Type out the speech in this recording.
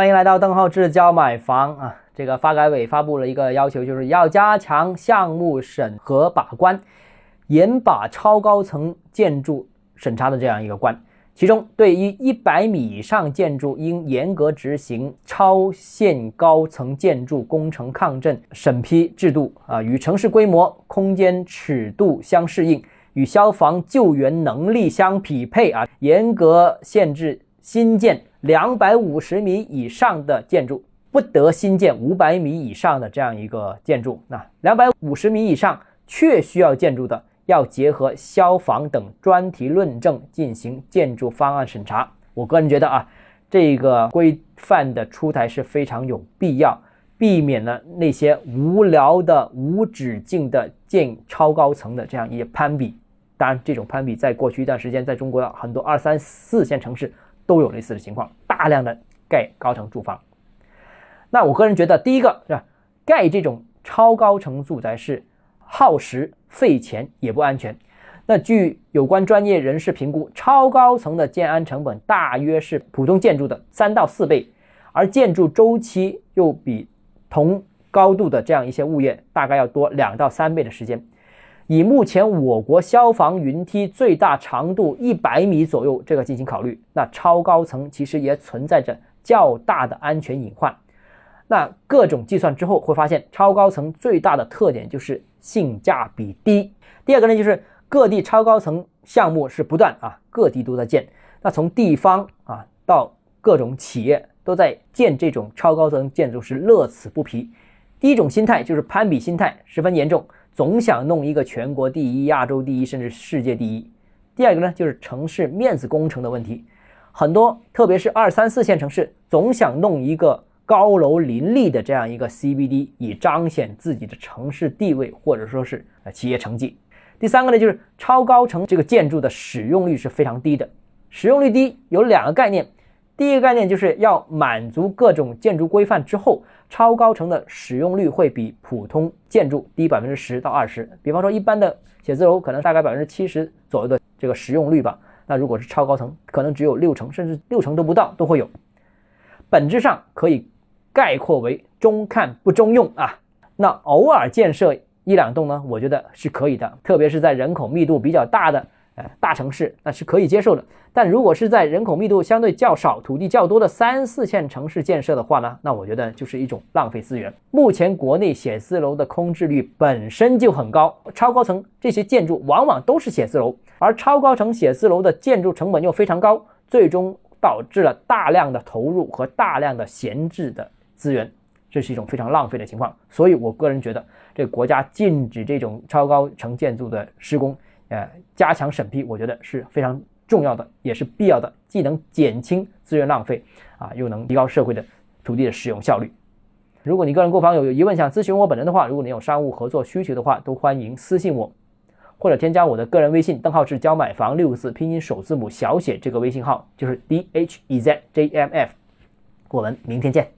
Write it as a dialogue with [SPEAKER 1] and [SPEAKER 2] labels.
[SPEAKER 1] 欢迎来到邓浩志教买房啊！这个发改委发布了一个要求，就是要加强项目审核把关，严把超高层建筑审查的这样一个关。其中，对于一百米以上建筑，应严格执行超限高层建筑工程抗震审批制度啊，与城市规模、空间尺度相适应，与消防救援能力相匹配啊，严格限制新建。两百五十米以上的建筑不得新建五百米以上的这样一个建筑。那两百五十米以上确需要建筑的，要结合消防等专题论证进行建筑方案审查。我个人觉得啊，这个规范的出台是非常有必要，避免了那些无聊的、无止境的建超高层的这样一些攀比。当然，这种攀比在过去一段时间，在中国的很多二三四线城市。都有类似的情况，大量的盖高层住房。那我个人觉得，第一个是吧，盖这种超高层住宅是耗时费钱也不安全。那据有关专业人士评估，超高层的建安成本大约是普通建筑的三到四倍，而建筑周期又比同高度的这样一些物业大概要多两到三倍的时间。以目前我国消防云梯最大长度一百米左右这个进行考虑，那超高层其实也存在着较大的安全隐患。那各种计算之后会发现，超高层最大的特点就是性价比低。第二个呢，就是各地超高层项目是不断啊，各地都在建。那从地方啊到各种企业都在建这种超高层建筑是乐此不疲。第一种心态就是攀比心态十分严重。总想弄一个全国第一、亚洲第一，甚至世界第一。第二个呢，就是城市面子工程的问题。很多，特别是二三四线城市，总想弄一个高楼林立的这样一个 CBD，以彰显自己的城市地位，或者说是呃企业成绩。第三个呢，就是超高层这个建筑的使用率是非常低的。使用率低有两个概念。第一个概念就是要满足各种建筑规范之后，超高层的使用率会比普通建筑低百分之十到二十。比方说，一般的写字楼可能大概百分之七十左右的这个使用率吧，那如果是超高层，可能只有六成，甚至六成都不到都会有。本质上可以概括为中看不中用啊。那偶尔建设一两栋呢，我觉得是可以的，特别是在人口密度比较大的。呃大城市那是可以接受的，但如果是在人口密度相对较少、土地较多的三四线城市建设的话呢，那我觉得就是一种浪费资源。目前国内写字楼的空置率本身就很高，超高层这些建筑往往都是写字楼，而超高层写字楼的建筑成本又非常高，最终导致了大量的投入和大量的闲置的资源，这是一种非常浪费的情况。所以我个人觉得，这国家禁止这种超高层建筑的施工。呃，加强审批，我觉得是非常重要的，也是必要的，既能减轻资源浪费啊，又能提高社会的土地的使用效率。如果你个人购房有疑问，想咨询我本人的话，如果你有商务合作需求的话，都欢迎私信我，或者添加我的个人微信，邓浩志教买房六个字拼音首字母小写，这个微信号就是 d h e z j m f。我们明天见。